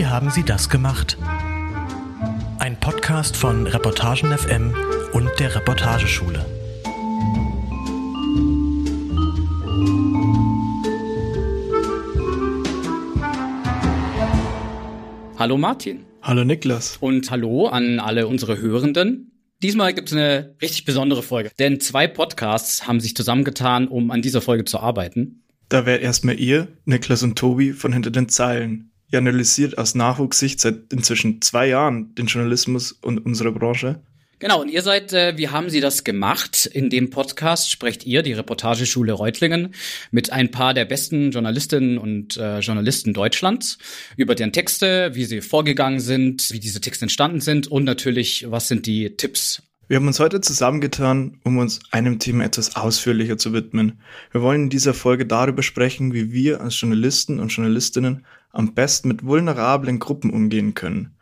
Wie haben Sie das gemacht? Ein Podcast von Reportagen FM und der Reportageschule. Hallo Martin. Hallo Niklas. Und hallo an alle unsere Hörenden. Diesmal gibt es eine richtig besondere Folge, denn zwei Podcasts haben sich zusammengetan, um an dieser Folge zu arbeiten. Da wärt erstmal ihr, Niklas und Tobi von Hinter den Zeilen. Ihr analysiert aus Nachwuchssicht seit inzwischen zwei Jahren den Journalismus und unsere Branche. Genau, und ihr seid, äh, wie haben Sie das gemacht? In dem Podcast sprecht ihr, die Reportageschule Reutlingen, mit ein paar der besten Journalistinnen und äh, Journalisten Deutschlands über deren Texte, wie sie vorgegangen sind, wie diese Texte entstanden sind und natürlich, was sind die Tipps wir haben uns heute zusammengetan, um uns einem Thema etwas ausführlicher zu widmen. Wir wollen in dieser Folge darüber sprechen, wie wir als Journalisten und Journalistinnen am besten mit vulnerablen Gruppen umgehen können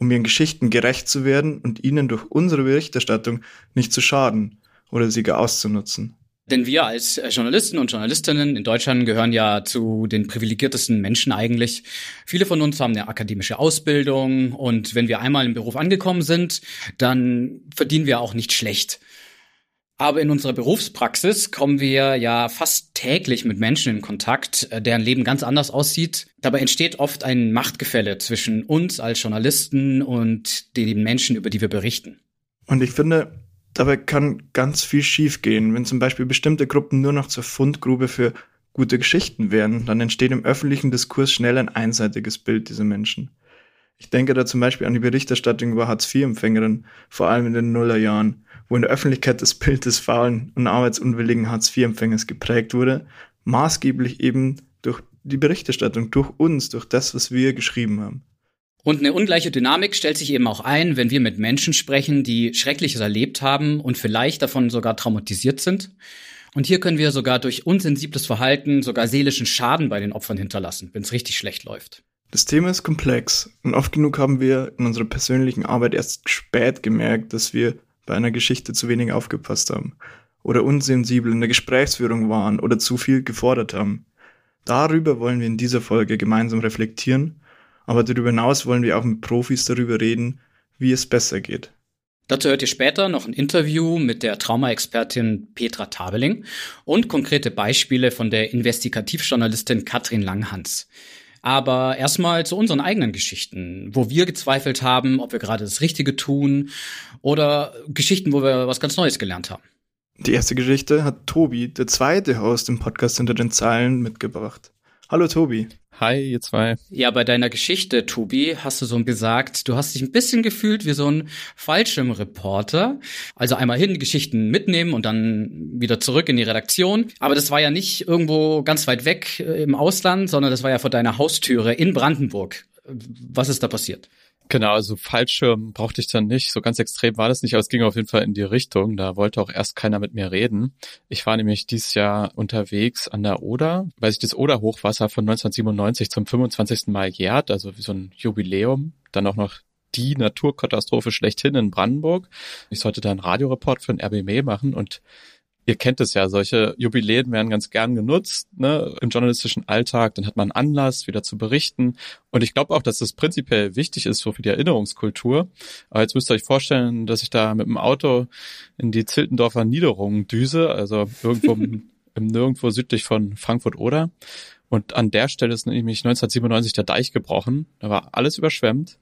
um ihren Geschichten gerecht zu werden und ihnen durch unsere Berichterstattung nicht zu schaden oder sie gar auszunutzen. Denn wir als Journalisten und Journalistinnen in Deutschland gehören ja zu den privilegiertesten Menschen eigentlich. Viele von uns haben eine akademische Ausbildung und wenn wir einmal im Beruf angekommen sind, dann verdienen wir auch nicht schlecht. Aber in unserer Berufspraxis kommen wir ja fast täglich mit Menschen in Kontakt, äh, deren Leben ganz anders aussieht. Dabei entsteht oft ein Machtgefälle zwischen uns als Journalisten und den Menschen, über die wir berichten. Und ich finde, dabei kann ganz viel schiefgehen. Wenn zum Beispiel bestimmte Gruppen nur noch zur Fundgrube für gute Geschichten werden, dann entsteht im öffentlichen Diskurs schnell ein einseitiges Bild dieser Menschen. Ich denke da zum Beispiel an die Berichterstattung über Hartz-IV-Empfängerinnen, vor allem in den Nullerjahren wo in der Öffentlichkeit das Bild des faulen und arbeitsunwilligen Hartz-IV-Empfängers geprägt wurde, maßgeblich eben durch die Berichterstattung, durch uns, durch das, was wir geschrieben haben. Und eine ungleiche Dynamik stellt sich eben auch ein, wenn wir mit Menschen sprechen, die Schreckliches erlebt haben und vielleicht davon sogar traumatisiert sind. Und hier können wir sogar durch unsensibles Verhalten sogar seelischen Schaden bei den Opfern hinterlassen, wenn es richtig schlecht läuft. Das Thema ist komplex und oft genug haben wir in unserer persönlichen Arbeit erst spät gemerkt, dass wir bei einer Geschichte zu wenig aufgepasst haben oder unsensibel in der Gesprächsführung waren oder zu viel gefordert haben. Darüber wollen wir in dieser Folge gemeinsam reflektieren, aber darüber hinaus wollen wir auch mit Profis darüber reden, wie es besser geht. Dazu hört ihr später noch ein Interview mit der Traumaexpertin Petra Tabeling und konkrete Beispiele von der Investigativjournalistin Katrin Langhans. Aber erstmal zu unseren eigenen Geschichten, wo wir gezweifelt haben, ob wir gerade das Richtige tun oder Geschichten, wo wir was ganz Neues gelernt haben. Die erste Geschichte hat Tobi, der zweite Host im Podcast hinter den Zeilen, mitgebracht. Hallo Tobi. Hi, ihr zwei. Ja, bei deiner Geschichte, Tobi, hast du so gesagt, du hast dich ein bisschen gefühlt wie so ein Fallschirmreporter. Also einmal hin, die Geschichten mitnehmen und dann wieder zurück in die Redaktion. Aber das war ja nicht irgendwo ganz weit weg äh, im Ausland, sondern das war ja vor deiner Haustüre in Brandenburg. Was ist da passiert? Genau, also Fallschirm brauchte ich dann nicht. So ganz extrem war das nicht, aber es ging auf jeden Fall in die Richtung. Da wollte auch erst keiner mit mir reden. Ich war nämlich dieses Jahr unterwegs an der Oder, weil sich das Oder-Hochwasser von 1997 zum 25. Mal jährt, also wie so ein Jubiläum. Dann auch noch die Naturkatastrophe schlechthin in Brandenburg. Ich sollte da einen Radioreport für den RBM machen und ihr kennt es ja, solche Jubiläen werden ganz gern genutzt ne, im journalistischen Alltag. Dann hat man Anlass, wieder zu berichten. Und ich glaube auch, dass das prinzipiell wichtig ist so für die Erinnerungskultur. Aber jetzt müsst ihr euch vorstellen, dass ich da mit dem Auto in die Ziltendorfer Niederungen düse, also irgendwo im, im Nirgendwo südlich von Frankfurt oder. Und an der Stelle ist nämlich 1997 der Deich gebrochen. Da war alles überschwemmt.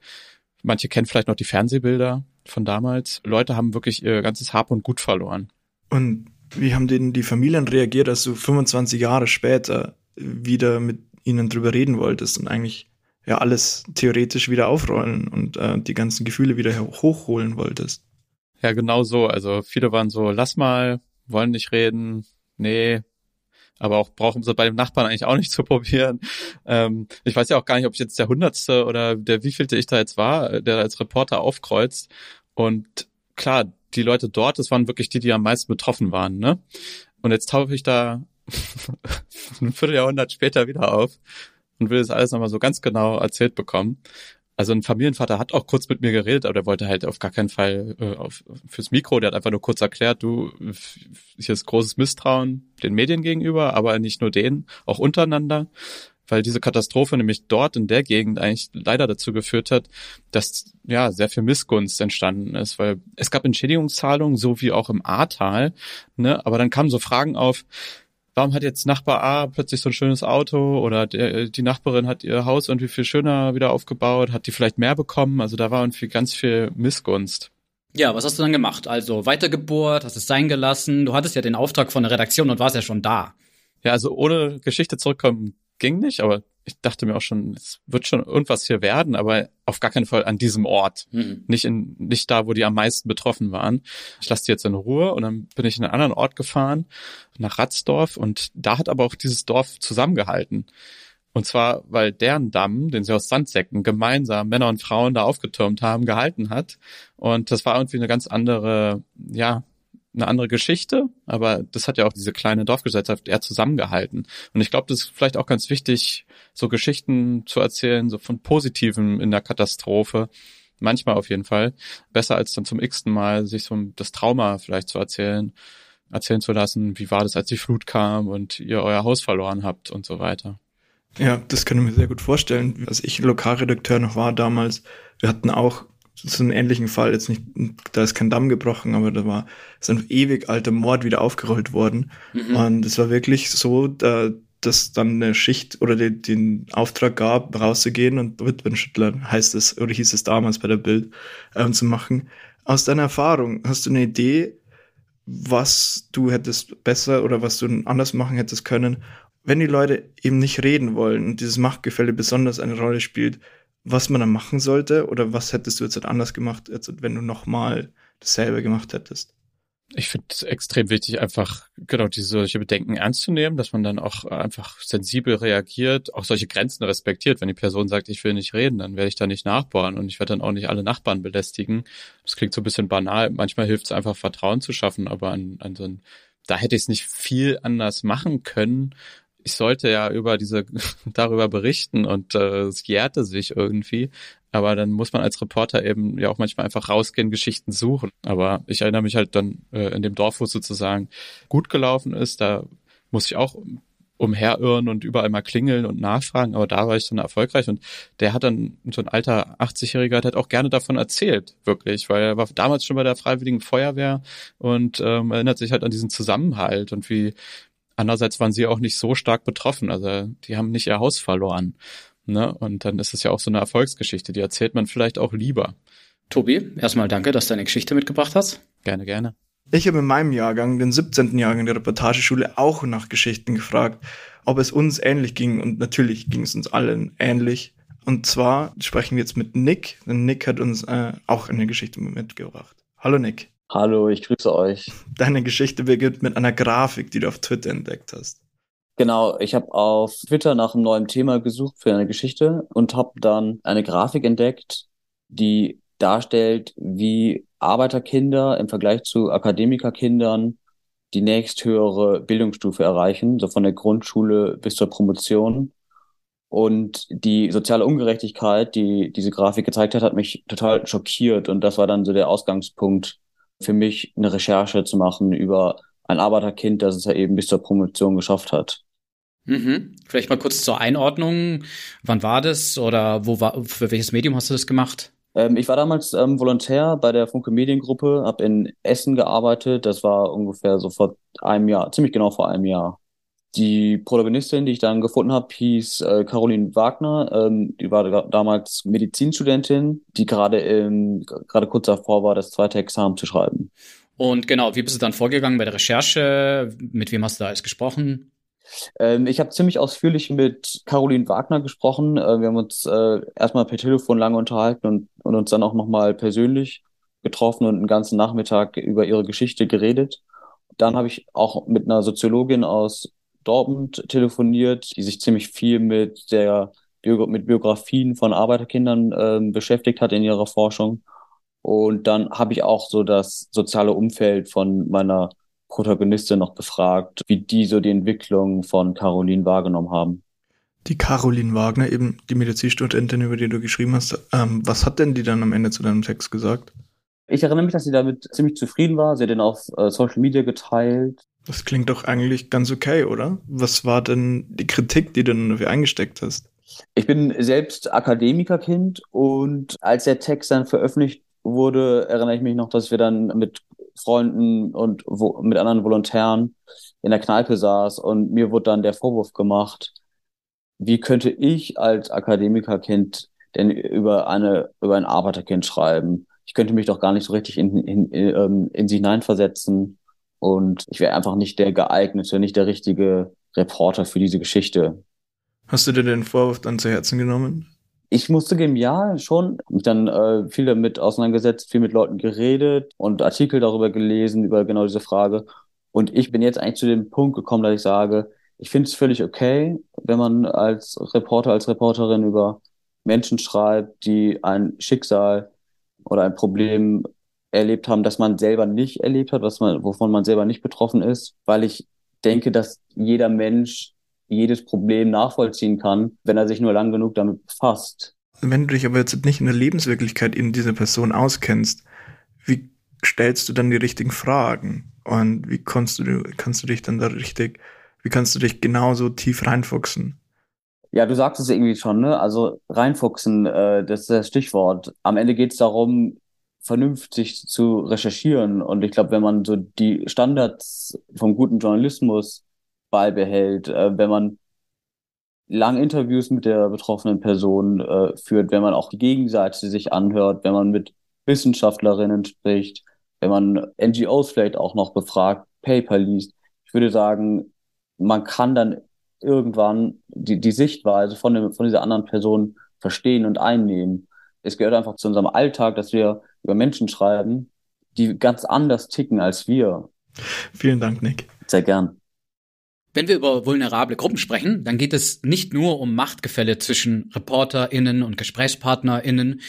Manche kennen vielleicht noch die Fernsehbilder von damals. Leute haben wirklich ihr ganzes Hab und Gut verloren. Und wie haben denn die Familien reagiert, als du 25 Jahre später wieder mit ihnen drüber reden wolltest und eigentlich ja alles theoretisch wieder aufrollen und äh, die ganzen Gefühle wieder hochholen wolltest? Ja, genau so. Also viele waren so, lass mal, wollen nicht reden, nee, aber auch brauchen sie bei dem Nachbarn eigentlich auch nicht zu probieren. Ähm, ich weiß ja auch gar nicht, ob ich jetzt der hundertste oder der wievielte ich da jetzt war, der als Reporter aufkreuzt. Und klar, die Leute dort, das waren wirklich die, die am meisten betroffen waren, ne? Und jetzt tauche ich da ein Vierteljahrhundert später wieder auf und will das alles nochmal so ganz genau erzählt bekommen. Also ein Familienvater hat auch kurz mit mir geredet, aber der wollte halt auf gar keinen Fall äh, auf, fürs Mikro. Der hat einfach nur kurz erklärt, du, hier ist großes Misstrauen den Medien gegenüber, aber nicht nur denen, auch untereinander. Weil diese Katastrophe nämlich dort in der Gegend eigentlich leider dazu geführt hat, dass ja sehr viel Missgunst entstanden ist, weil es gab Entschädigungszahlungen, so wie auch im Ahrtal, ne, aber dann kamen so Fragen auf, warum hat jetzt Nachbar A plötzlich so ein schönes Auto oder der, die Nachbarin hat ihr Haus irgendwie viel schöner wieder aufgebaut, hat die vielleicht mehr bekommen, also da war irgendwie ganz viel Missgunst. Ja, was hast du dann gemacht? Also weitergebohrt, hast es sein gelassen. Du hattest ja den Auftrag von der Redaktion und warst ja schon da. Ja, also ohne Geschichte zurückkommen ging nicht, aber ich dachte mir auch schon, es wird schon irgendwas hier werden, aber auf gar keinen Fall an diesem Ort. Mhm. Nicht in, nicht da, wo die am meisten betroffen waren. Ich lasse die jetzt in Ruhe und dann bin ich in einen anderen Ort gefahren, nach Ratzdorf und da hat aber auch dieses Dorf zusammengehalten. Und zwar, weil deren Damm, den sie aus Sandsäcken gemeinsam Männer und Frauen da aufgetürmt haben, gehalten hat. Und das war irgendwie eine ganz andere, ja, eine andere Geschichte, aber das hat ja auch diese kleine Dorfgesellschaft eher zusammengehalten. Und ich glaube, das ist vielleicht auch ganz wichtig, so Geschichten zu erzählen, so von Positiven in der Katastrophe. Manchmal auf jeden Fall. Besser als dann zum x-ten Mal sich so das Trauma vielleicht zu erzählen, erzählen zu lassen, wie war das, als die Flut kam und ihr euer Haus verloren habt und so weiter. Ja, das kann ich mir sehr gut vorstellen. Als ich Lokalredakteur noch war damals, wir hatten auch so einen ähnlichen Fall, jetzt nicht, da ist kein Damm gebrochen, aber da war so ein ewig alter Mord wieder aufgerollt worden. Mhm. Und es war wirklich so, da, dass dann eine Schicht oder die, den Auftrag gab, rauszugehen und Witwenschüttler heißt es, oder hieß es damals bei der Bild, ähm, zu machen. Aus deiner Erfahrung, hast du eine Idee, was du hättest besser oder was du anders machen hättest können, wenn die Leute eben nicht reden wollen und dieses Machtgefälle besonders eine Rolle spielt, was man dann machen sollte oder was hättest du jetzt anders gemacht, als wenn du nochmal dasselbe gemacht hättest? Ich finde es extrem wichtig, einfach genau diese solche Bedenken ernst zu nehmen, dass man dann auch einfach sensibel reagiert, auch solche Grenzen respektiert. Wenn die Person sagt, ich will nicht reden, dann werde ich da nicht nachbohren und ich werde dann auch nicht alle Nachbarn belästigen. Das klingt so ein bisschen banal. Manchmal hilft es einfach, Vertrauen zu schaffen, aber an, an so ein, da hätte ich es nicht viel anders machen können ich sollte ja über diese darüber berichten und äh, es jährte sich irgendwie. Aber dann muss man als Reporter eben ja auch manchmal einfach rausgehen, Geschichten suchen. Aber ich erinnere mich halt dann äh, in dem Dorf, wo es sozusagen gut gelaufen ist, da muss ich auch umherirren und überall mal klingeln und nachfragen, aber da war ich dann erfolgreich und der hat dann, so ein alter 80-Jähriger, hat auch gerne davon erzählt, wirklich, weil er war damals schon bei der Freiwilligen Feuerwehr und ähm, erinnert sich halt an diesen Zusammenhalt und wie, Andererseits waren sie auch nicht so stark betroffen. Also die haben nicht ihr Haus verloren. Ne? Und dann ist es ja auch so eine Erfolgsgeschichte. Die erzählt man vielleicht auch lieber. Tobi, erstmal danke, dass du deine Geschichte mitgebracht hast. Gerne, gerne. Ich habe in meinem Jahrgang, den 17. Jahrgang der Reportageschule, auch nach Geschichten gefragt, ob es uns ähnlich ging. Und natürlich ging es uns allen ähnlich. Und zwar sprechen wir jetzt mit Nick, denn Nick hat uns äh, auch eine Geschichte mitgebracht. Hallo Nick. Hallo, ich grüße euch. Deine Geschichte beginnt mit einer Grafik, die du auf Twitter entdeckt hast. Genau, ich habe auf Twitter nach einem neuen Thema gesucht für eine Geschichte und habe dann eine Grafik entdeckt, die darstellt, wie Arbeiterkinder im Vergleich zu Akademikerkindern die nächsthöhere Bildungsstufe erreichen, so von der Grundschule bis zur Promotion. Und die soziale Ungerechtigkeit, die diese Grafik gezeigt hat, hat mich total schockiert. Und das war dann so der Ausgangspunkt für mich eine Recherche zu machen über ein Arbeiterkind, das es ja eben bis zur Promotion geschafft hat. Mhm. Vielleicht mal kurz zur Einordnung. Wann war das oder wo war, für welches Medium hast du das gemacht? Ähm, ich war damals ähm, Volontär bei der Funke Mediengruppe, habe in Essen gearbeitet. Das war ungefähr so vor einem Jahr, ziemlich genau vor einem Jahr. Die Protagonistin, die ich dann gefunden habe, hieß äh, Caroline Wagner. Ähm, die war damals Medizinstudentin, die gerade gerade kurz davor war, das zweite Examen zu schreiben. Und genau, wie bist du dann vorgegangen bei der Recherche? Mit wem hast du da alles gesprochen? Ähm, ich habe ziemlich ausführlich mit Caroline Wagner gesprochen. Äh, wir haben uns äh, erstmal per Telefon lange unterhalten und, und uns dann auch nochmal persönlich getroffen und einen ganzen Nachmittag über ihre Geschichte geredet. Dann habe ich auch mit einer Soziologin aus Dortmund telefoniert, die sich ziemlich viel mit der mit Biografien von Arbeiterkindern äh, beschäftigt hat in ihrer Forschung. Und dann habe ich auch so das soziale Umfeld von meiner Protagonistin noch befragt, wie die so die Entwicklung von Caroline wahrgenommen haben. Die Caroline Wagner, eben die Medizinstudentin, über die du geschrieben hast, ähm, was hat denn die dann am Ende zu deinem Text gesagt? Ich erinnere mich, dass sie damit ziemlich zufrieden war. Sie hat den auf äh, Social Media geteilt. Das klingt doch eigentlich ganz okay, oder? Was war denn die Kritik, die du dafür eingesteckt hast? Ich bin selbst Akademikerkind und als der Text dann veröffentlicht wurde, erinnere ich mich noch, dass wir dann mit Freunden und wo, mit anderen Volontären in der Kneipe saß und mir wurde dann der Vorwurf gemacht, wie könnte ich als Akademikerkind denn über eine über ein Arbeiterkind schreiben? Ich könnte mich doch gar nicht so richtig in, in, in, ähm, in sie hineinversetzen und ich wäre einfach nicht der geeignete, nicht der richtige Reporter für diese Geschichte. Hast du dir den Vorwurf dann zu Herzen genommen? Ich musste geben, ja, schon. Mich dann äh, viel damit auseinandergesetzt, viel mit Leuten geredet und Artikel darüber gelesen, über genau diese Frage. Und ich bin jetzt eigentlich zu dem Punkt gekommen, dass ich sage, ich finde es völlig okay, wenn man als Reporter, als Reporterin über Menschen schreibt, die ein Schicksal oder ein Problem erlebt haben, das man selber nicht erlebt hat, was man, wovon man selber nicht betroffen ist, weil ich denke, dass jeder Mensch jedes Problem nachvollziehen kann, wenn er sich nur lang genug damit befasst. Wenn du dich aber jetzt nicht in der Lebenswirklichkeit in dieser Person auskennst, wie stellst du dann die richtigen Fragen? Und wie kannst du, kannst du dich dann da richtig, wie kannst du dich genauso tief reinfuchsen? Ja, du sagst es irgendwie schon, ne? Also reinfuchsen, äh, das ist das Stichwort. Am Ende geht es darum, vernünftig zu recherchieren. Und ich glaube, wenn man so die Standards vom guten Journalismus beibehält, äh, wenn man lange Interviews mit der betroffenen Person äh, führt, wenn man auch die Gegenseite sich anhört, wenn man mit Wissenschaftlerinnen spricht, wenn man NGOs vielleicht auch noch befragt, Paper liest. Ich würde sagen, man kann dann irgendwann die, die Sichtweise von, dem, von dieser anderen Person verstehen und einnehmen. Es gehört einfach zu unserem Alltag, dass wir über Menschen schreiben, die ganz anders ticken als wir. Vielen Dank, Nick. Sehr gern. Wenn wir über vulnerable Gruppen sprechen, dann geht es nicht nur um Machtgefälle zwischen ReporterInnen und GesprächspartnerInnen.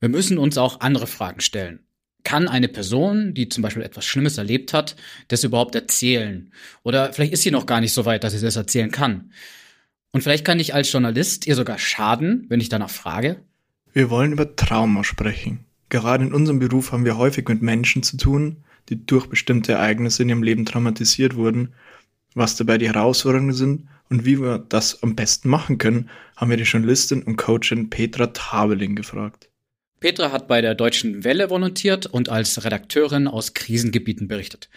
Wir müssen uns auch andere Fragen stellen. Kann eine Person, die zum Beispiel etwas Schlimmes erlebt hat, das überhaupt erzählen? Oder vielleicht ist sie noch gar nicht so weit, dass sie das erzählen kann. Und vielleicht kann ich als Journalist ihr sogar schaden, wenn ich danach frage. Wir wollen über Trauma sprechen. Gerade in unserem Beruf haben wir häufig mit Menschen zu tun, die durch bestimmte Ereignisse in ihrem Leben traumatisiert wurden was dabei die Herausforderungen sind und wie wir das am besten machen können, haben wir die Journalistin und Coachin Petra Tabeling gefragt. Petra hat bei der Deutschen Welle volontiert und als Redakteurin aus Krisengebieten berichtet.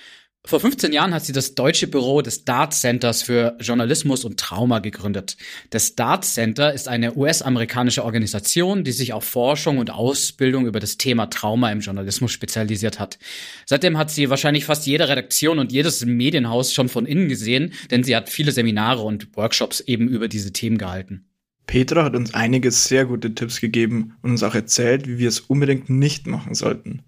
Vor 15 Jahren hat sie das deutsche Büro des Dart Centers für Journalismus und Trauma gegründet. Das Dart Center ist eine US-amerikanische Organisation, die sich auf Forschung und Ausbildung über das Thema Trauma im Journalismus spezialisiert hat. Seitdem hat sie wahrscheinlich fast jede Redaktion und jedes Medienhaus schon von innen gesehen, denn sie hat viele Seminare und Workshops eben über diese Themen gehalten. Petra hat uns einige sehr gute Tipps gegeben und uns auch erzählt, wie wir es unbedingt nicht machen sollten.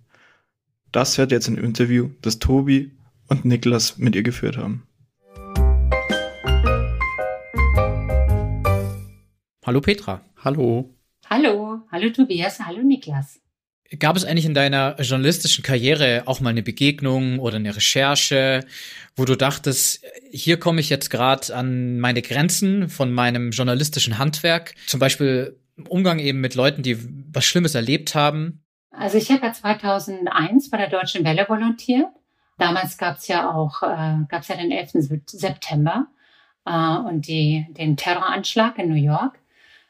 Das hört jetzt ein Interview, das Tobi und Niklas mit ihr geführt haben. Hallo Petra. Hallo. Hallo, hallo Tobias, hallo Niklas. Gab es eigentlich in deiner journalistischen Karriere auch mal eine Begegnung oder eine Recherche, wo du dachtest, hier komme ich jetzt gerade an meine Grenzen von meinem journalistischen Handwerk, zum Beispiel Umgang eben mit Leuten, die was Schlimmes erlebt haben? Also ich habe ja 2001 bei der Deutschen Welle volontiert Damals gab es ja auch, äh, gab es ja den 11. September äh, und die, den Terroranschlag in New York.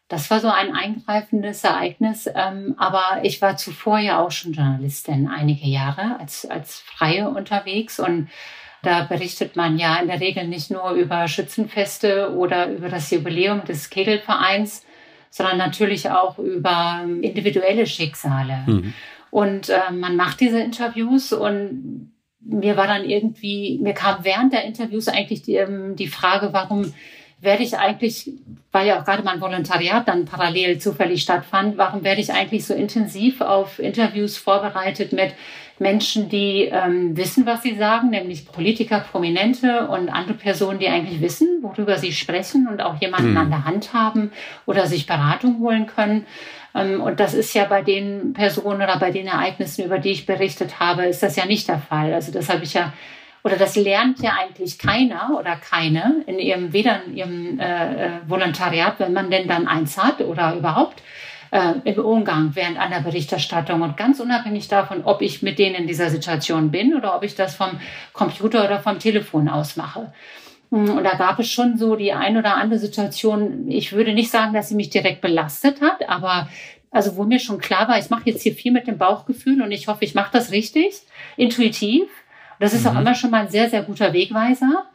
Das war so ein eingreifendes Ereignis. Ähm, aber ich war zuvor ja auch schon Journalistin einige Jahre als, als Freie unterwegs und da berichtet man ja in der Regel nicht nur über Schützenfeste oder über das Jubiläum des Kegelvereins, sondern natürlich auch über individuelle Schicksale. Mhm. Und äh, man macht diese Interviews und mir war dann irgendwie, mir kam während der Interviews eigentlich die, ähm, die Frage, warum werde ich eigentlich, weil ja auch gerade mein Volontariat dann parallel zufällig stattfand, warum werde ich eigentlich so intensiv auf Interviews vorbereitet mit Menschen, die ähm, wissen, was sie sagen, nämlich Politiker, Prominente und andere Personen, die eigentlich wissen, worüber sie sprechen und auch jemanden mhm. an der Hand haben oder sich Beratung holen können. Ähm, und das ist ja bei den Personen oder bei den Ereignissen, über die ich berichtet habe, ist das ja nicht der Fall. Also das habe ich ja, oder das lernt ja eigentlich keiner oder keine in ihrem, weder in ihrem äh, äh Volontariat, wenn man denn dann eins hat oder überhaupt, äh, im Umgang während einer Berichterstattung und ganz unabhängig davon, ob ich mit denen in dieser Situation bin oder ob ich das vom Computer oder vom Telefon aus mache. Hm, und da gab es schon so die ein oder andere Situation. Ich würde nicht sagen, dass sie mich direkt belastet hat, aber also wo mir schon klar war, ich mache jetzt hier viel mit dem Bauchgefühl und ich hoffe, ich mache das richtig, intuitiv. Das ist mhm. auch immer schon mal ein sehr, sehr guter Wegweiser.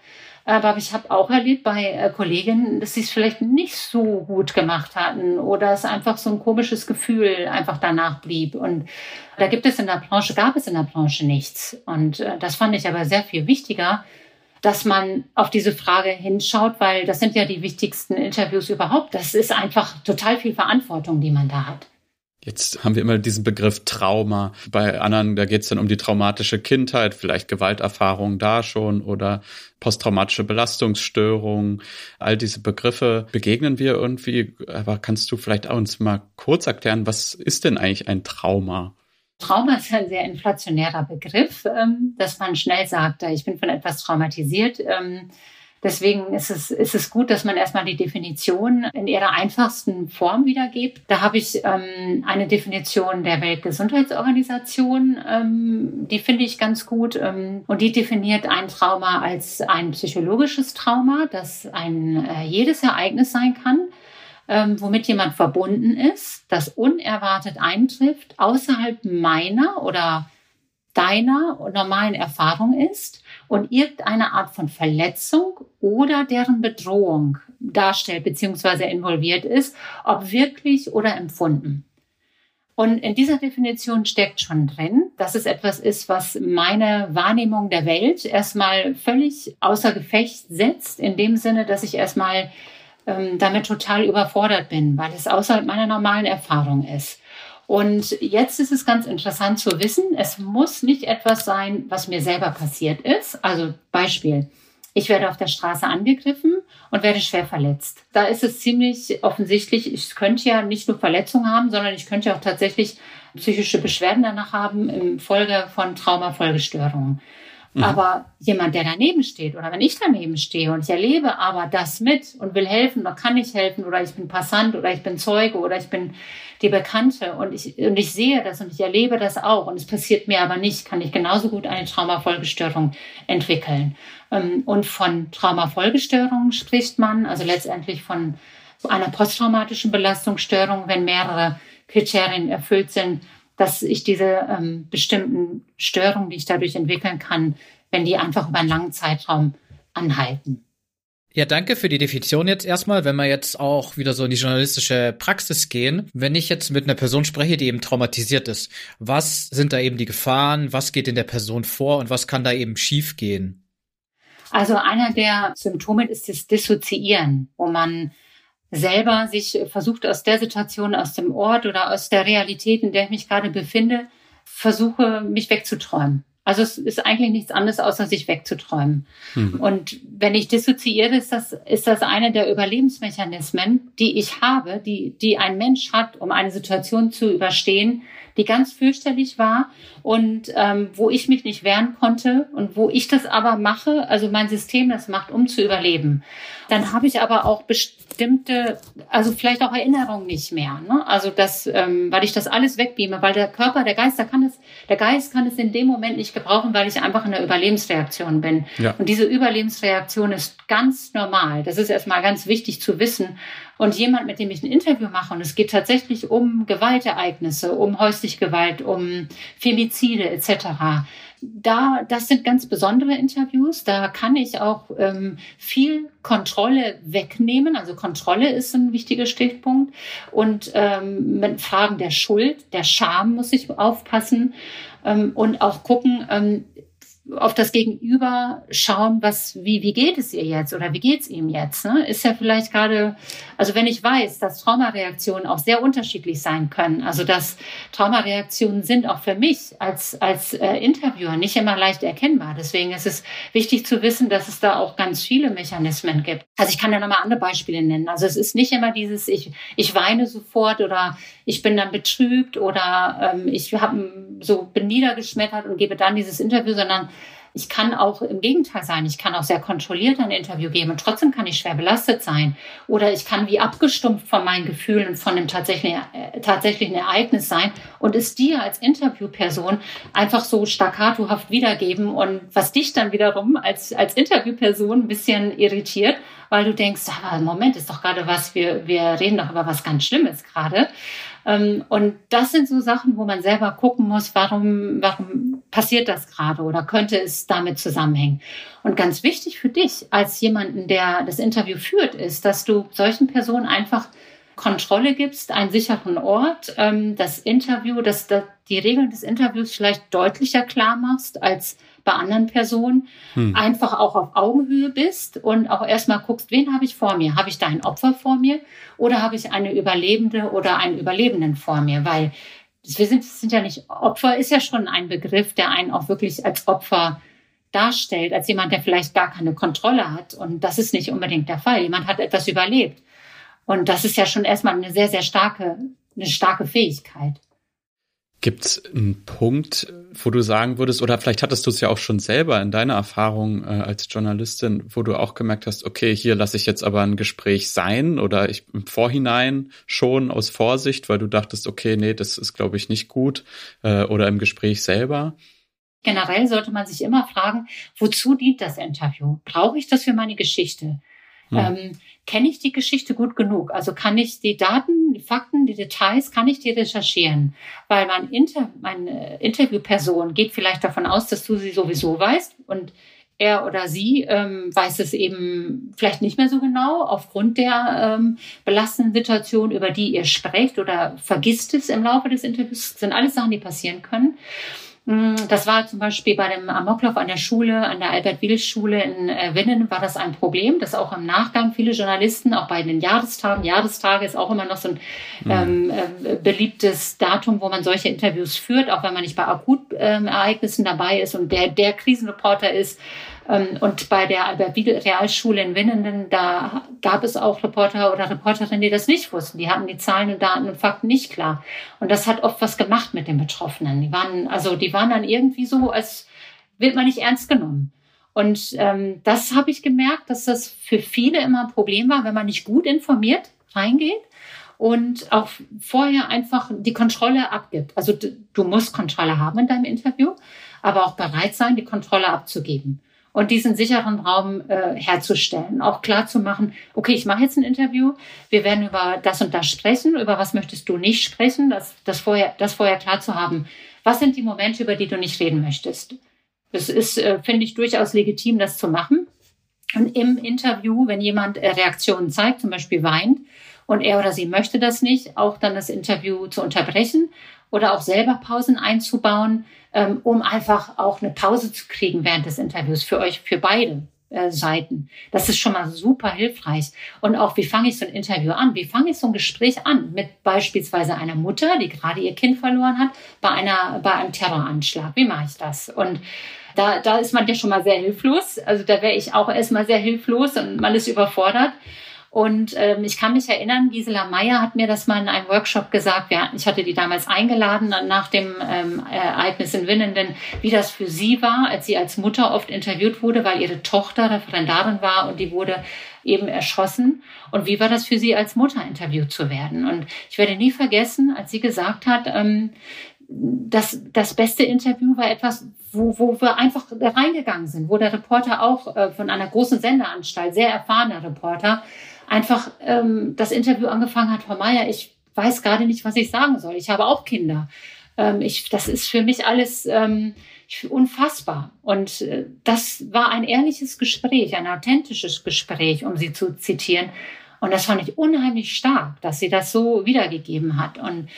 Aber ich habe auch erlebt bei äh, Kolleginnen, dass sie es vielleicht nicht so gut gemacht hatten oder es einfach so ein komisches Gefühl einfach danach blieb. Und da gibt es in der Branche, gab es in der Branche nichts. Und äh, das fand ich aber sehr viel wichtiger, dass man auf diese Frage hinschaut, weil das sind ja die wichtigsten Interviews überhaupt. Das ist einfach total viel Verantwortung, die man da hat. Jetzt haben wir immer diesen Begriff Trauma. Bei anderen, da geht es dann um die traumatische Kindheit, vielleicht Gewalterfahrungen da schon oder posttraumatische Belastungsstörungen. All diese Begriffe begegnen wir irgendwie. Aber kannst du vielleicht uns mal kurz erklären, was ist denn eigentlich ein Trauma? Trauma ist ein sehr inflationärer Begriff, ähm, dass man schnell sagt, ich bin von etwas traumatisiert. Deswegen ist es, ist es gut, dass man erstmal die Definition in ihrer einfachsten Form wiedergibt. Da habe ich ähm, eine Definition der Weltgesundheitsorganisation, ähm, die finde ich ganz gut. Ähm, und die definiert ein Trauma als ein psychologisches Trauma, das ein äh, jedes Ereignis sein kann, ähm, womit jemand verbunden ist, das unerwartet eintrifft, außerhalb meiner oder deiner normalen Erfahrung ist und irgendeine Art von Verletzung oder deren Bedrohung darstellt bzw. involviert ist, ob wirklich oder empfunden. Und in dieser Definition steckt schon drin, dass es etwas ist, was meine Wahrnehmung der Welt erstmal völlig außer Gefecht setzt, in dem Sinne, dass ich erstmal ähm, damit total überfordert bin, weil es außerhalb meiner normalen Erfahrung ist. Und jetzt ist es ganz interessant zu wissen, es muss nicht etwas sein, was mir selber passiert ist. Also Beispiel. Ich werde auf der Straße angegriffen und werde schwer verletzt. Da ist es ziemlich offensichtlich, ich könnte ja nicht nur Verletzungen haben, sondern ich könnte auch tatsächlich psychische Beschwerden danach haben im Folge von Traumafolgestörungen. Mhm. Aber jemand, der daneben steht oder wenn ich daneben stehe und ich erlebe aber das mit und will helfen oder kann ich helfen oder ich bin Passant oder ich bin Zeuge oder ich bin die Bekannte und ich, und ich sehe das und ich erlebe das auch und es passiert mir aber nicht, kann ich genauso gut eine Traumafolgestörung entwickeln. Ähm, und von Traumafolgestörungen spricht man, also letztendlich von einer posttraumatischen Belastungsstörung, wenn mehrere Kriterien erfüllt sind, dass ich diese ähm, bestimmten Störungen, die ich dadurch entwickeln kann, wenn die einfach über einen langen Zeitraum anhalten. Ja, danke für die Definition jetzt erstmal. Wenn wir jetzt auch wieder so in die journalistische Praxis gehen, wenn ich jetzt mit einer Person spreche, die eben traumatisiert ist, was sind da eben die Gefahren, was geht in der Person vor und was kann da eben schiefgehen? Also einer der Symptome ist das Dissoziieren, wo man selber sich versucht aus der Situation, aus dem Ort oder aus der Realität, in der ich mich gerade befinde, versuche mich wegzuträumen. Also es ist eigentlich nichts anderes, außer sich wegzuträumen. Mhm. Und wenn ich dissoziiere, ist das, ist das eine der Überlebensmechanismen, die ich habe, die, die ein Mensch hat, um eine Situation zu überstehen, die ganz fürchterlich war und ähm, wo ich mich nicht wehren konnte und wo ich das aber mache, also mein System das macht, um zu überleben. Dann habe ich aber auch bestimmte, also vielleicht auch Erinnerungen nicht mehr. Ne? Also das, ähm, weil ich das alles wegbeame, weil der Körper, der Geist, der kann es, der Geist kann es in dem Moment nicht gebrauchen, weil ich einfach in der Überlebensreaktion bin. Ja. Und diese Überlebensreaktion ist ganz normal. Das ist erstmal ganz wichtig zu wissen. Und jemand, mit dem ich ein Interview mache, und es geht tatsächlich um Gewaltereignisse, um häusliche Gewalt, um Femizide etc., da, das sind ganz besondere Interviews. Da kann ich auch ähm, viel Kontrolle wegnehmen. Also Kontrolle ist ein wichtiger Stichpunkt. Und ähm, mit Fragen der Schuld, der Scham muss ich aufpassen ähm, und auch gucken, ähm, auf das Gegenüber schauen, was, wie, wie geht es ihr jetzt oder wie geht es ihm jetzt? Ne? Ist ja vielleicht gerade, also wenn ich weiß, dass Traumareaktionen auch sehr unterschiedlich sein können, also dass Traumareaktionen sind auch für mich als, als äh, Interviewer nicht immer leicht erkennbar. Deswegen ist es wichtig zu wissen, dass es da auch ganz viele Mechanismen gibt. Also ich kann da nochmal andere Beispiele nennen. Also es ist nicht immer dieses, ich, ich weine sofort oder ich bin dann betrübt oder ähm, ich hab, so bin niedergeschmettert und gebe dann dieses Interview, sondern Ich kann auch im Gegenteil sein. Ich kann auch sehr kontrolliert ein Interview geben und trotzdem kann ich schwer belastet sein. Oder ich kann wie abgestumpft von meinen Gefühlen und von dem tatsächlichen, äh, tatsächlichen Ereignis sein und es dir als Interviewperson einfach so staccatohaft wiedergeben und was dich dann wiederum als, als Interviewperson ein bisschen irritiert, weil du denkst, aber Moment, ist doch gerade was, wir, wir reden doch über was ganz Schlimmes gerade. Ähm, und das sind so Sachen, wo man selber gucken muss, warum, warum passiert das gerade oder könnte es damit zusammenhängen. Und ganz wichtig für dich als jemanden, der das Interview führt, ist, dass du solchen Personen einfach Kontrolle gibst, einen sicheren Ort, ähm, das Interview, dass die Regeln des Interviews vielleicht deutlicher klar machst als bei anderen Personen, hm. einfach auch auf Augenhöhe bist und auch erstmal guckst, wen habe ich vor mir? Habe ich da ein Opfer vor mir oder habe ich eine Überlebende oder einen Überlebenden vor mir? Weil wir sind, sind ja nicht, Opfer ist ja schon ein Begriff, der einen auch wirklich als Opfer darstellt, als jemand, der vielleicht gar keine Kontrolle hat. Und das ist nicht unbedingt der Fall. Jemand hat etwas überlebt. Und das ist ja schon erstmal eine sehr, sehr starke, eine starke Fähigkeit. Gibt es einen Punkt, wo du sagen würdest, oder vielleicht hattest du es ja auch schon selber in deiner Erfahrung äh, als Journalistin, wo du auch gemerkt hast, okay, hier lasse ich jetzt aber ein Gespräch sein oder ich im Vorhinein schon aus Vorsicht, weil du dachtest, okay, nee, das ist, glaube ich, nicht gut äh, oder im Gespräch selber? Generell sollte man sich immer fragen, wozu dient das Interview? Brauche ich das für meine Geschichte? Hm. Ähm, kenne ich die Geschichte gut genug? Also kann ich die Daten, die Fakten, die Details, kann ich die recherchieren? Weil mein Inter meine Interviewperson geht vielleicht davon aus, dass du sie sowieso weißt und er oder sie ähm, weiß es eben vielleicht nicht mehr so genau aufgrund der ähm, belastenden Situation, über die ihr sprecht oder vergisst es im Laufe des Interviews. Das sind alles Sachen, die passieren können. Mm, das war zum Beispiel bei dem Amoklauf an der Schule, an der Albert-Wiel-Schule in äh, Winnen, war das ein Problem, dass auch im Nachgang viele Journalisten, auch bei den Jahrestagen, Jahrestage ist auch immer noch so ein mhm. ähm, äh, beliebtes Datum, wo man solche Interviews führt, auch wenn man nicht bei Akutereignissen ähm, dabei ist und der, der Krisenreporter ist, und bei der Albert-Wiegel-Realschule in Winnenden, da gab es auch Reporter oder Reporterinnen, die das nicht wussten. Die hatten die Zahlen und Daten und Fakten nicht klar. Und das hat oft was gemacht mit den Betroffenen. Die waren, also die waren dann irgendwie so, als wird man nicht ernst genommen. Und ähm, das habe ich gemerkt, dass das für viele immer ein Problem war, wenn man nicht gut informiert reingeht und auch vorher einfach die Kontrolle abgibt. Also du musst Kontrolle haben in deinem Interview, aber auch bereit sein, die Kontrolle abzugeben und diesen sicheren Raum äh, herzustellen. Auch klar zu machen, okay, ich mache jetzt ein Interview, wir werden über das und das sprechen, über was möchtest du nicht sprechen, das, das, vorher, das vorher klar zu haben. Was sind die Momente, über die du nicht reden möchtest? Es ist, äh, finde ich, durchaus legitim, das zu machen. Und im Interview, wenn jemand äh, Reaktionen zeigt, zum Beispiel weint, und er oder sie möchte das nicht, auch dann das Interview zu unterbrechen oder auch selber Pausen einzubauen, ähm, um einfach auch eine Pause zu kriegen während des Interviews für euch, für beide äh, Seiten. Das ist schon mal super hilfreich. Und auch, wie fange ich so ein Interview an? Wie fange ich so ein Gespräch an mit beispielsweise einer Mutter, die gerade ihr Kind verloren hat, bei einer, bei einem Terroranschlag? Wie mache ich das? Und da, da ist man ja schon mal sehr hilflos. Also da wäre ich auch erstmal sehr hilflos und man ist überfordert. Und ähm, ich kann mich erinnern, Gisela Meyer hat mir das mal in einem Workshop gesagt. Wir, ich hatte die damals eingeladen nach dem ähm, Ereignis in Winnenden, wie das für sie war, als sie als Mutter oft interviewt wurde, weil ihre Tochter Referendarin war und die wurde eben erschossen. Und wie war das für sie als Mutter interviewt zu werden? Und ich werde nie vergessen, als sie gesagt hat, ähm, das, das beste Interview war etwas, wo, wo wir einfach reingegangen sind, wo der Reporter auch äh, von einer großen Sendeanstalt, sehr erfahrener Reporter, einfach ähm, das Interview angefangen hat, Frau Meier, ich weiß gerade nicht, was ich sagen soll. Ich habe auch Kinder. Ähm, ich, das ist für mich alles ähm, unfassbar. Und äh, das war ein ehrliches Gespräch, ein authentisches Gespräch, um sie zu zitieren. Und das fand ich unheimlich stark, dass sie das so wiedergegeben hat. Und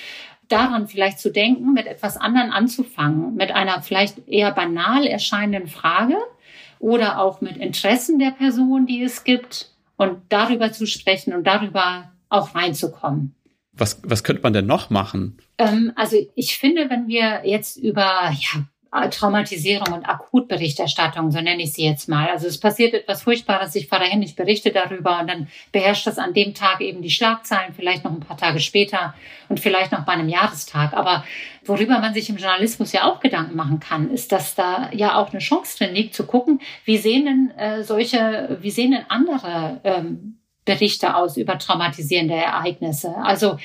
daran vielleicht zu denken, mit etwas anderen anzufangen, mit einer vielleicht eher banal erscheinenden Frage oder auch mit Interessen der Person, die es gibt, und darüber zu sprechen und darüber auch reinzukommen. Was, was könnte man denn noch machen? Ähm, also ich finde, wenn wir jetzt über ja, Traumatisierung und Akutberichterstattung, so nenne ich sie jetzt mal. Also es passiert etwas Furchtbares, ich fahre dahin, ich berichte darüber und dann beherrscht das an dem Tag eben die Schlagzeilen, vielleicht noch ein paar Tage später und vielleicht noch bei einem Jahrestag. Aber worüber man sich im Journalismus ja auch Gedanken machen kann, ist, dass da ja auch eine Chance drin liegt, zu gucken, wie sehen denn äh, solche, wie sehen denn andere ähm, Berichte aus über traumatisierende Ereignisse. Also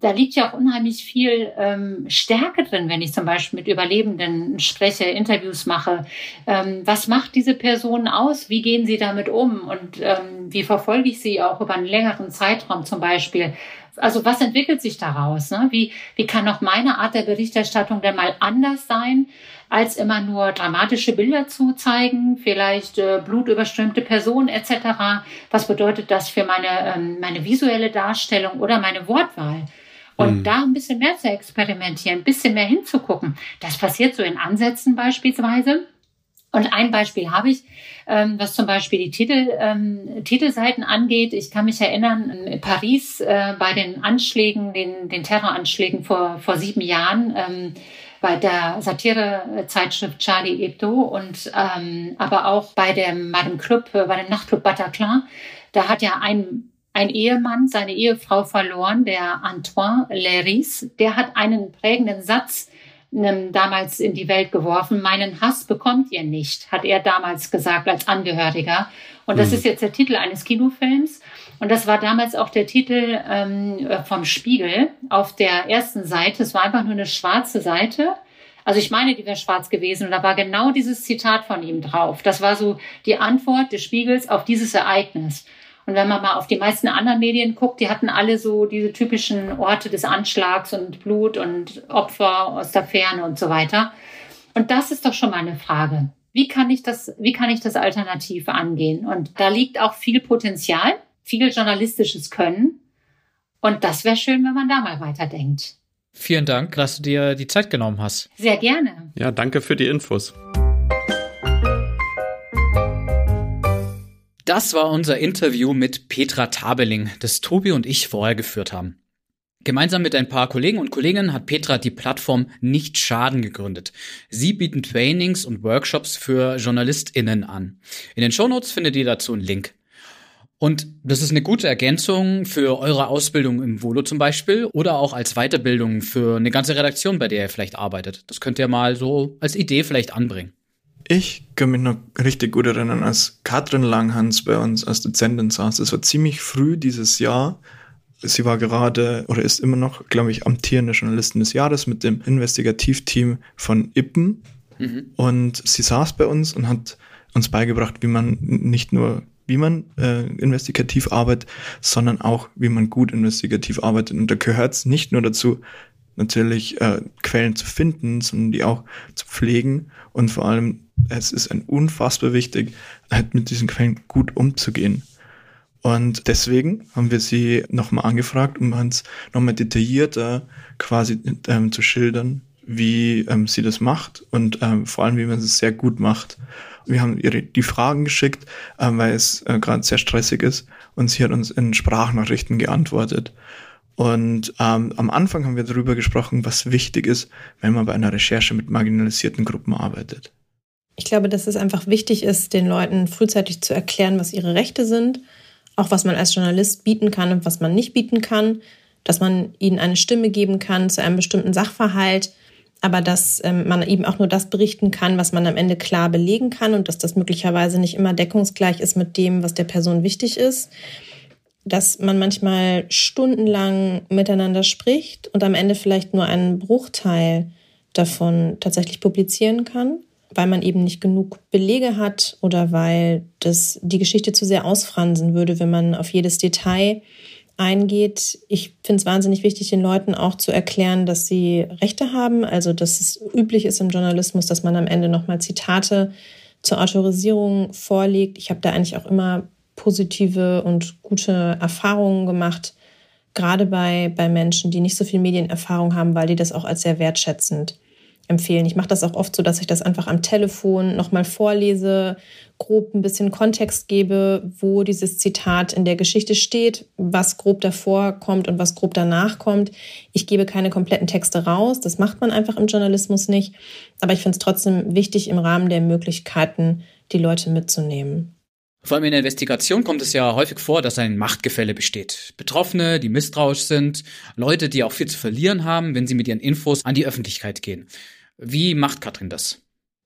da liegt ja auch unheimlich viel ähm, Stärke drin, wenn ich zum Beispiel mit Überlebenden spreche, Interviews mache. Ähm, was macht diese Person aus? Wie gehen sie damit um? Und ähm, wie verfolge ich sie auch über einen längeren Zeitraum zum Beispiel? Also was entwickelt sich daraus? Ne? Wie, wie kann auch meine Art der Berichterstattung denn mal anders sein? Als immer nur dramatische Bilder zu zeigen, vielleicht äh, blutüberströmte Personen etc. Was bedeutet das für meine, ähm, meine visuelle Darstellung oder meine Wortwahl? Und mhm. da ein bisschen mehr zu experimentieren, ein bisschen mehr hinzugucken. Das passiert so in Ansätzen beispielsweise. Und ein Beispiel habe ich, ähm, was zum Beispiel die Titel, ähm, Titelseiten angeht. Ich kann mich erinnern, in Paris äh, bei den Anschlägen, den, den Terroranschlägen vor, vor sieben Jahren, ähm, bei der Satirezeitschrift Charlie Hebdo und ähm, aber auch bei dem, bei dem Club, äh, bei dem Nachtclub Bataclan. Da hat ja ein ein Ehemann seine Ehefrau verloren, der Antoine Leris. Der hat einen prägenden Satz ähm, damals in die Welt geworfen. Meinen Hass bekommt ihr nicht, hat er damals gesagt als Angehöriger. Und das mhm. ist jetzt der Titel eines Kinofilms. Und das war damals auch der Titel ähm, vom Spiegel auf der ersten Seite. Es war einfach nur eine schwarze Seite. Also ich meine, die wäre schwarz gewesen und da war genau dieses Zitat von ihm drauf. Das war so die Antwort des Spiegels auf dieses Ereignis. Und wenn man mal auf die meisten anderen Medien guckt, die hatten alle so diese typischen Orte des Anschlags und Blut und Opfer aus der Ferne und so weiter. Und das ist doch schon mal eine Frage. Wie kann ich das, wie kann ich das alternativ angehen? Und da liegt auch viel Potenzial viel journalistisches Können. Und das wäre schön, wenn man da mal weiterdenkt. Vielen Dank, dass du dir die Zeit genommen hast. Sehr gerne. Ja, danke für die Infos. Das war unser Interview mit Petra Tabeling, das Tobi und ich vorher geführt haben. Gemeinsam mit ein paar Kollegen und Kolleginnen hat Petra die Plattform Nicht Schaden gegründet. Sie bieten Trainings und Workshops für JournalistInnen an. In den Shownotes findet ihr dazu einen Link. Und das ist eine gute Ergänzung für eure Ausbildung im Volo zum Beispiel oder auch als Weiterbildung für eine ganze Redaktion, bei der ihr vielleicht arbeitet. Das könnt ihr mal so als Idee vielleicht anbringen. Ich kann mich noch richtig gut erinnern, als Katrin Langhans bei uns als Dozentin saß. Das war ziemlich früh dieses Jahr. Sie war gerade oder ist immer noch, glaube ich, amtierende Journalistin des Jahres mit dem Investigativteam von Ippen. Mhm. Und sie saß bei uns und hat uns beigebracht, wie man nicht nur wie man äh, investigativ arbeitet, sondern auch, wie man gut investigativ arbeitet. Und da gehört es nicht nur dazu, natürlich äh, Quellen zu finden, sondern die auch zu pflegen. Und vor allem, es ist ein unfassbar wichtig, halt mit diesen Quellen gut umzugehen. Und deswegen haben wir sie nochmal angefragt, um uns nochmal detaillierter quasi ähm, zu schildern, wie ähm, sie das macht und ähm, vor allem, wie man es sehr gut macht. Wir haben ihr die Fragen geschickt, äh, weil es äh, gerade sehr stressig ist und sie hat uns in Sprachnachrichten geantwortet. Und ähm, am Anfang haben wir darüber gesprochen, was wichtig ist, wenn man bei einer Recherche mit marginalisierten Gruppen arbeitet. Ich glaube, dass es einfach wichtig ist, den Leuten frühzeitig zu erklären, was ihre Rechte sind, auch was man als Journalist bieten kann und was man nicht bieten kann, dass man ihnen eine Stimme geben kann zu einem bestimmten Sachverhalt, aber dass ähm, man eben auch nur das berichten kann, was man am Ende klar belegen kann und dass das möglicherweise nicht immer deckungsgleich ist mit dem, was der Person wichtig ist. Dass man manchmal stundenlang miteinander spricht und am Ende vielleicht nur einen Bruchteil davon tatsächlich publizieren kann, weil man eben nicht genug Belege hat oder weil das die Geschichte zu sehr ausfransen würde, wenn man auf jedes Detail eingeht. Ich finde es wahnsinnig wichtig, den Leuten auch zu erklären, dass sie Rechte haben, also dass es üblich ist im Journalismus, dass man am Ende nochmal Zitate zur Autorisierung vorlegt. Ich habe da eigentlich auch immer positive und gute Erfahrungen gemacht, gerade bei, bei Menschen, die nicht so viel Medienerfahrung haben, weil die das auch als sehr wertschätzend empfehlen. Ich mache das auch oft so, dass ich das einfach am Telefon nochmal vorlese, grob ein bisschen Kontext gebe, wo dieses Zitat in der Geschichte steht, was grob davor kommt und was grob danach kommt. Ich gebe keine kompletten Texte raus, das macht man einfach im Journalismus nicht. Aber ich finde es trotzdem wichtig, im Rahmen der Möglichkeiten die Leute mitzunehmen. Vor allem in der Investigation kommt es ja häufig vor, dass ein Machtgefälle besteht. Betroffene, die misstrauisch sind, Leute, die auch viel zu verlieren haben, wenn sie mit ihren Infos an die Öffentlichkeit gehen. Wie macht Katrin das?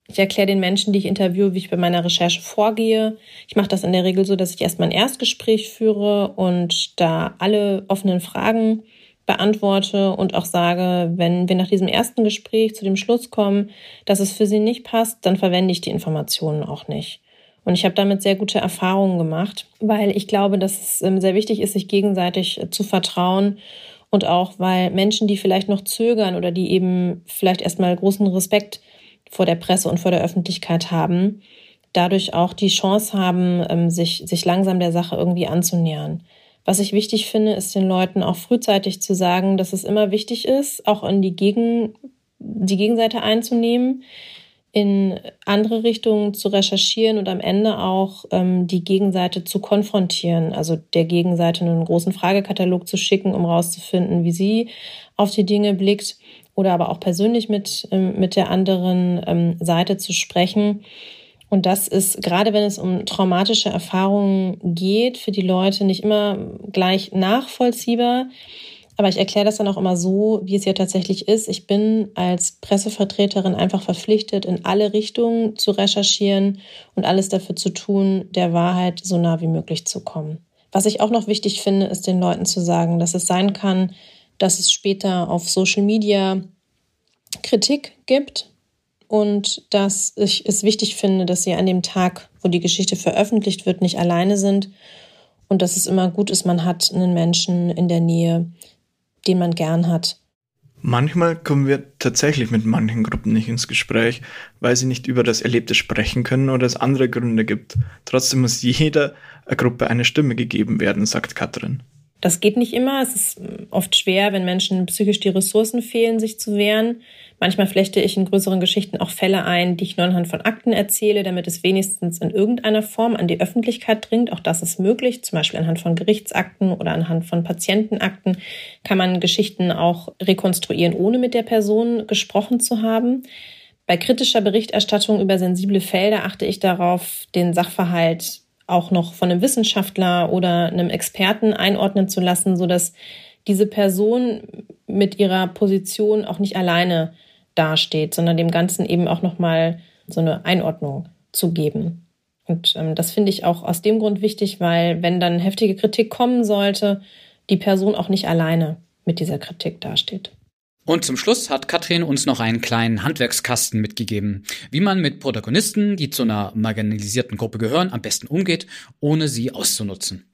Ich erkläre den Menschen, die ich interviewe, wie ich bei meiner Recherche vorgehe. Ich mache das in der Regel so, dass ich erstmal ein Erstgespräch führe und da alle offenen Fragen beantworte und auch sage, wenn wir nach diesem ersten Gespräch zu dem Schluss kommen, dass es für sie nicht passt, dann verwende ich die Informationen auch nicht. Und ich habe damit sehr gute Erfahrungen gemacht, weil ich glaube, dass es ähm, sehr wichtig ist, sich gegenseitig äh, zu vertrauen und auch weil Menschen, die vielleicht noch zögern oder die eben vielleicht erstmal großen Respekt vor der Presse und vor der Öffentlichkeit haben, dadurch auch die Chance haben, ähm, sich, sich langsam der Sache irgendwie anzunähern. Was ich wichtig finde, ist den Leuten auch frühzeitig zu sagen, dass es immer wichtig ist, auch in die, Gegen, die Gegenseite einzunehmen, in andere Richtungen zu recherchieren und am Ende auch ähm, die Gegenseite zu konfrontieren, also der Gegenseite einen großen Fragekatalog zu schicken, um herauszufinden, wie sie auf die Dinge blickt oder aber auch persönlich mit, ähm, mit der anderen ähm, Seite zu sprechen. Und das ist, gerade wenn es um traumatische Erfahrungen geht, für die Leute nicht immer gleich nachvollziehbar. Aber ich erkläre das dann auch immer so, wie es ja tatsächlich ist. Ich bin als Pressevertreterin einfach verpflichtet, in alle Richtungen zu recherchieren und alles dafür zu tun, der Wahrheit so nah wie möglich zu kommen. Was ich auch noch wichtig finde, ist den Leuten zu sagen, dass es sein kann, dass es später auf Social Media Kritik gibt und dass ich es wichtig finde, dass sie an dem Tag, wo die Geschichte veröffentlicht wird, nicht alleine sind und dass es immer gut ist, man hat einen Menschen in der Nähe, den man gern hat. Manchmal kommen wir tatsächlich mit manchen Gruppen nicht ins Gespräch, weil sie nicht über das Erlebte sprechen können oder es andere Gründe gibt. Trotzdem muss jeder Gruppe eine Stimme gegeben werden, sagt Katrin. Das geht nicht immer. Es ist oft schwer, wenn Menschen psychisch die Ressourcen fehlen, sich zu wehren. Manchmal flechte ich in größeren Geschichten auch Fälle ein, die ich nur anhand von Akten erzähle, damit es wenigstens in irgendeiner Form an die Öffentlichkeit dringt. Auch das ist möglich. Zum Beispiel anhand von Gerichtsakten oder anhand von Patientenakten kann man Geschichten auch rekonstruieren, ohne mit der Person gesprochen zu haben. Bei kritischer Berichterstattung über sensible Felder achte ich darauf, den Sachverhalt auch noch von einem Wissenschaftler oder einem Experten einordnen zu lassen, so dass diese Person mit ihrer Position auch nicht alleine dasteht, sondern dem Ganzen eben auch nochmal so eine Einordnung zu geben. Und ähm, das finde ich auch aus dem Grund wichtig, weil wenn dann heftige Kritik kommen sollte, die Person auch nicht alleine mit dieser Kritik dasteht. Und zum Schluss hat Katrin uns noch einen kleinen Handwerkskasten mitgegeben, wie man mit Protagonisten, die zu einer marginalisierten Gruppe gehören, am besten umgeht, ohne sie auszunutzen.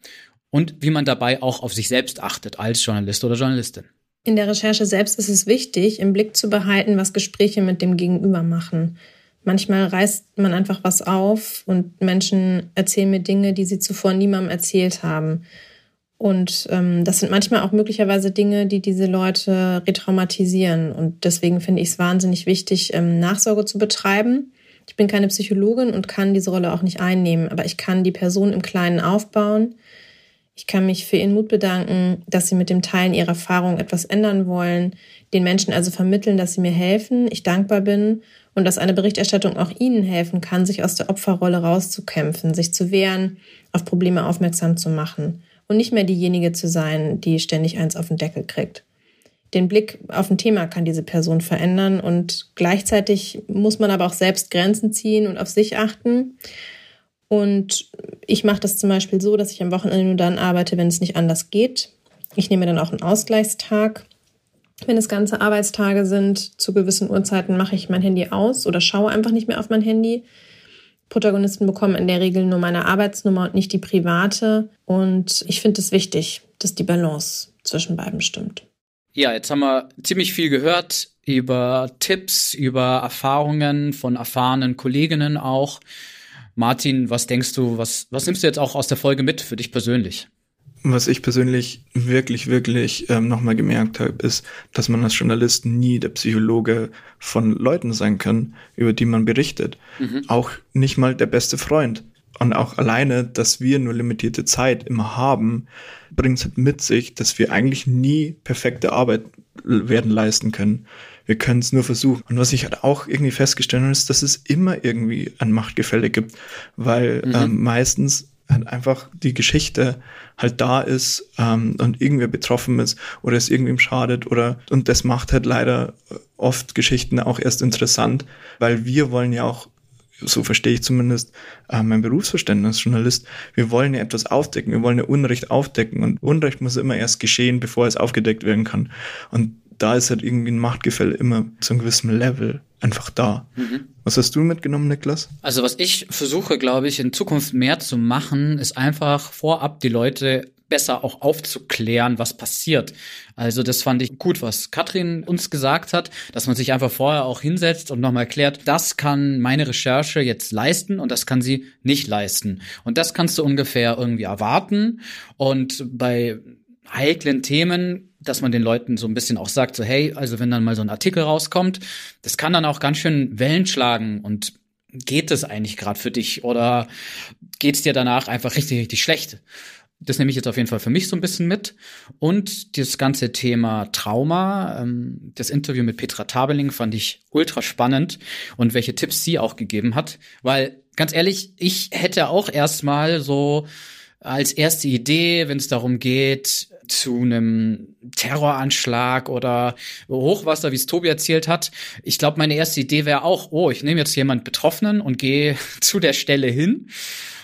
Und wie man dabei auch auf sich selbst achtet als Journalist oder Journalistin. In der Recherche selbst ist es wichtig, im Blick zu behalten, was Gespräche mit dem Gegenüber machen. Manchmal reißt man einfach was auf und Menschen erzählen mir Dinge, die sie zuvor niemandem erzählt haben. Und ähm, das sind manchmal auch möglicherweise Dinge, die diese Leute retraumatisieren. Und deswegen finde ich es wahnsinnig wichtig, ähm, Nachsorge zu betreiben. Ich bin keine Psychologin und kann diese Rolle auch nicht einnehmen, aber ich kann die Person im Kleinen aufbauen. Ich kann mich für ihren Mut bedanken, dass sie mit dem Teilen ihrer Erfahrung etwas ändern wollen, den Menschen also vermitteln, dass sie mir helfen, ich dankbar bin und dass eine Berichterstattung auch ihnen helfen kann, sich aus der Opferrolle rauszukämpfen, sich zu wehren, auf Probleme aufmerksam zu machen und nicht mehr diejenige zu sein, die ständig eins auf den Deckel kriegt. Den Blick auf ein Thema kann diese Person verändern und gleichzeitig muss man aber auch selbst Grenzen ziehen und auf sich achten. Und ich mache das zum Beispiel so, dass ich am Wochenende nur dann arbeite, wenn es nicht anders geht. Ich nehme dann auch einen Ausgleichstag. Wenn es ganze Arbeitstage sind, zu gewissen Uhrzeiten mache ich mein Handy aus oder schaue einfach nicht mehr auf mein Handy. Protagonisten bekommen in der Regel nur meine Arbeitsnummer und nicht die private. Und ich finde es wichtig, dass die Balance zwischen beiden stimmt. Ja, jetzt haben wir ziemlich viel gehört über Tipps, über Erfahrungen von erfahrenen Kolleginnen auch. Martin, was denkst du, was, was nimmst du jetzt auch aus der Folge mit für dich persönlich? Was ich persönlich wirklich, wirklich ähm, nochmal gemerkt habe, ist, dass man als Journalist nie der Psychologe von Leuten sein kann, über die man berichtet. Mhm. Auch nicht mal der beste Freund. Und auch alleine, dass wir nur limitierte Zeit immer haben, bringt es halt mit sich, dass wir eigentlich nie perfekte Arbeit werden leisten können. Wir können es nur versuchen. Und was ich halt auch irgendwie festgestellt habe, ist, dass es immer irgendwie ein Machtgefälle gibt, weil mhm. ähm, meistens halt einfach die Geschichte halt da ist ähm, und irgendwer betroffen ist oder es irgendwem schadet oder und das macht halt leider oft Geschichten auch erst interessant, weil wir wollen ja auch so verstehe ich zumindest äh, mein Berufsverständnis Journalist. Wir wollen ja etwas aufdecken, wir wollen ja Unrecht aufdecken und Unrecht muss immer erst geschehen, bevor es aufgedeckt werden kann. Und da ist halt irgendwie ein Machtgefälle immer zu einem gewissen Level einfach da. Mhm. Was hast du mitgenommen, Niklas? Also was ich versuche, glaube ich, in Zukunft mehr zu machen, ist einfach vorab die Leute besser auch aufzuklären, was passiert. Also das fand ich gut, was Katrin uns gesagt hat, dass man sich einfach vorher auch hinsetzt und nochmal erklärt, das kann meine Recherche jetzt leisten und das kann sie nicht leisten. Und das kannst du ungefähr irgendwie erwarten. Und bei heiklen Themen, dass man den Leuten so ein bisschen auch sagt, so hey, also wenn dann mal so ein Artikel rauskommt, das kann dann auch ganz schön Wellen schlagen und geht es eigentlich gerade für dich oder geht es dir danach einfach richtig, richtig schlecht? Das nehme ich jetzt auf jeden Fall für mich so ein bisschen mit. Und das ganze Thema Trauma, ähm, das Interview mit Petra Tabeling fand ich ultra spannend und welche Tipps sie auch gegeben hat. Weil, ganz ehrlich, ich hätte auch erstmal so als erste Idee, wenn es darum geht, zu einem Terroranschlag oder Hochwasser, wie es Tobi erzählt hat. Ich glaube, meine erste Idee wäre auch, oh, ich nehme jetzt jemand Betroffenen und gehe zu der Stelle hin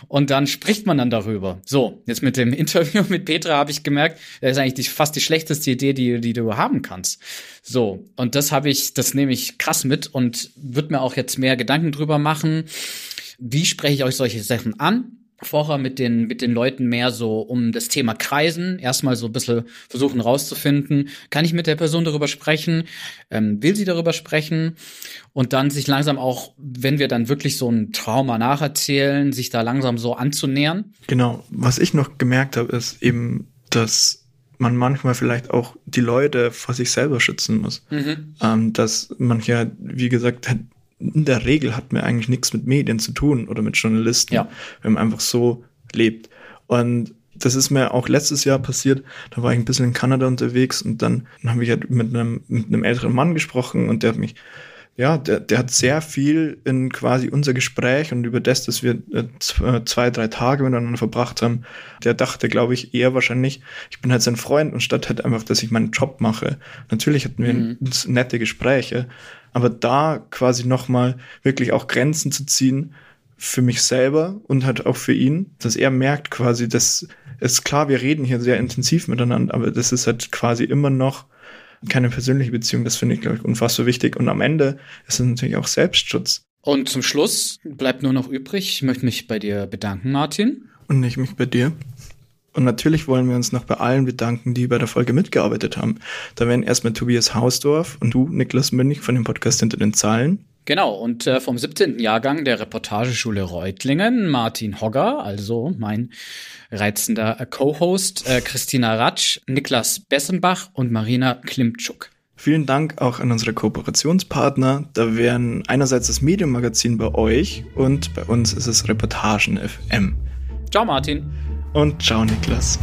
und dann spricht man dann darüber. So, jetzt mit dem Interview mit Petra habe ich gemerkt, das ist eigentlich die, fast die schlechteste Idee, die, die du haben kannst. So, und das habe ich, das nehme ich krass mit und würde mir auch jetzt mehr Gedanken drüber machen. Wie spreche ich euch solche Sachen an? Vorher mit den, mit den Leuten mehr so um das Thema kreisen, erstmal so ein bisschen versuchen rauszufinden, kann ich mit der Person darüber sprechen, ähm, will sie darüber sprechen und dann sich langsam auch, wenn wir dann wirklich so ein Trauma nacherzählen, sich da langsam so anzunähern. Genau, was ich noch gemerkt habe, ist eben, dass man manchmal vielleicht auch die Leute vor sich selber schützen muss. Mhm. Ähm, dass manche, wie gesagt, in der Regel hat man eigentlich nichts mit Medien zu tun oder mit Journalisten, ja. wenn man einfach so lebt. Und das ist mir auch letztes Jahr passiert. Da war ich ein bisschen in Kanada unterwegs und dann, dann habe ich halt mit einem, mit einem älteren Mann gesprochen und der hat mich, ja, der, der hat sehr viel in quasi unser Gespräch und über das, dass wir äh, zwei, drei Tage miteinander verbracht haben, der dachte, glaube ich, eher wahrscheinlich, ich bin halt sein Freund und statt halt einfach, dass ich meinen Job mache. Natürlich hatten wir mhm. nette Gespräche, aber da quasi nochmal wirklich auch Grenzen zu ziehen für mich selber und halt auch für ihn, dass er merkt quasi, dass ist klar, wir reden hier sehr intensiv miteinander, aber das ist halt quasi immer noch keine persönliche Beziehung. Das finde ich, glaube ich, unfassbar wichtig. Und am Ende ist es natürlich auch Selbstschutz. Und zum Schluss bleibt nur noch übrig, ich möchte mich bei dir bedanken, Martin. Und ich mich bei dir. Und natürlich wollen wir uns noch bei allen bedanken, die bei der Folge mitgearbeitet haben. Da wären erstmal Tobias Hausdorf und du, Niklas Münch von dem Podcast Hinter den Zahlen. Genau, und äh, vom 17. Jahrgang der Reportageschule Reutlingen, Martin Hogger, also mein reizender Co-Host, äh, Christina Ratsch, Niklas Bessenbach und Marina Klimtschuk. Vielen Dank auch an unsere Kooperationspartner. Da wären einerseits das Medienmagazin bei euch und bei uns ist es Reportagen FM. Ciao Martin. Und ciao Niklas.